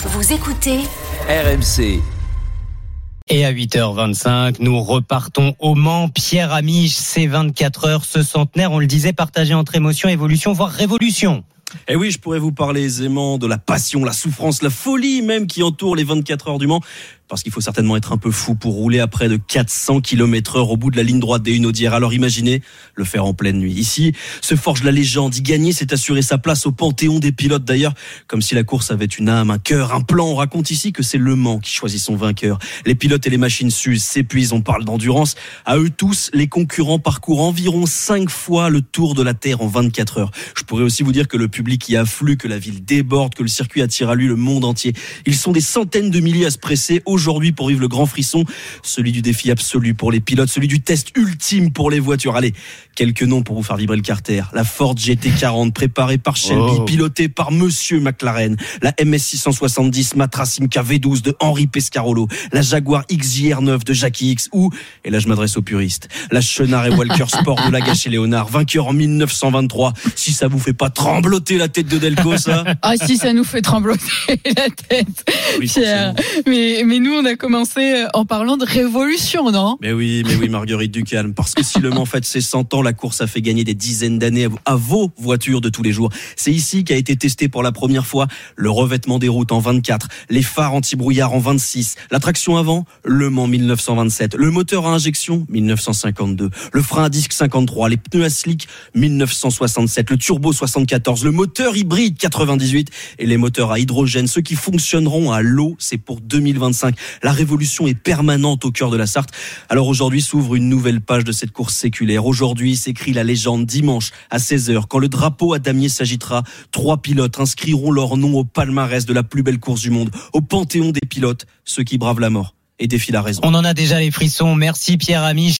Vous écoutez RMC. Et à 8h25, nous repartons au Mans. Pierre Amiche, c'est 24 heures, ce centenaire, on le disait, partagé entre émotion, évolution, voire révolution. Et oui, je pourrais vous parler aisément de la passion, la souffrance, la folie même qui entoure les 24 heures du Mans parce qu'il faut certainement être un peu fou pour rouler à près de 400 km heure au bout de la ligne droite des Hunaudières. Alors imaginez le faire en pleine nuit. Ici se forge la légende. Y gagner, c'est assurer sa place au panthéon des pilotes d'ailleurs, comme si la course avait une âme, un cœur, un plan. On raconte ici que c'est Le Mans qui choisit son vainqueur. Les pilotes et les machines s'usent, s'épuisent, on parle d'endurance. À eux tous, les concurrents parcourent environ 5 fois le tour de la Terre en 24 heures. Je pourrais aussi vous dire que le public y afflue, que la ville déborde, que le circuit attire à lui le monde entier. Ils sont des centaines de milliers à se presser aujourd'hui pour vivre le grand frisson, celui du défi absolu pour les pilotes, celui du test ultime pour les voitures. Allez, quelques noms pour vous faire vibrer le carter. La Ford GT40 préparée par Shelby, Oh. pilotée par Monsieur McLaren. La MS670 Matra Simca V12 de Henri Pescarolo. La Jaguar XJR9 de Jackie X ou, et là je m'adresse aux puristes, la Chenard et Walker Sport de Lagache et Léonard, vainqueur en 1923. Si ça vous fait pas trembloter la tête de Delco, ça Ah si, ça nous fait trembloter la tête, Oui, Pierre. forcément. Mais, mais nous, on a commencé euh, en parlant de révolution, non? Mais oui, mais oui, Marguerite Ducalme. Parce que si Le Mans fête ses 100 ans, la course a fait gagner des dizaines d'années à vos voitures de tous les jours. C'est ici qu'a été testé pour la première fois le revêtement des routes en 24, les phares anti-brouillard en 26, la traction avant, Le Mans 1927, le moteur à injection 1952, le frein à disque 53, les pneus à slick 1967, le turbo 74, le moteur hybride 98 et les moteurs à hydrogène, ceux qui fonctionneront à l'eau, c'est pour 2025. La révolution est permanente au cœur de la Sarthe. Alors aujourd'hui s'ouvre une nouvelle page de cette course séculaire. Aujourd'hui s'écrit la légende dimanche à 16h quand le drapeau à damier s'agitera. Trois pilotes inscriront leur nom au palmarès de la plus belle course du monde, au panthéon des pilotes, ceux qui bravent la mort et défient la raison. On en a déjà les frissons. Merci Pierre Amiche.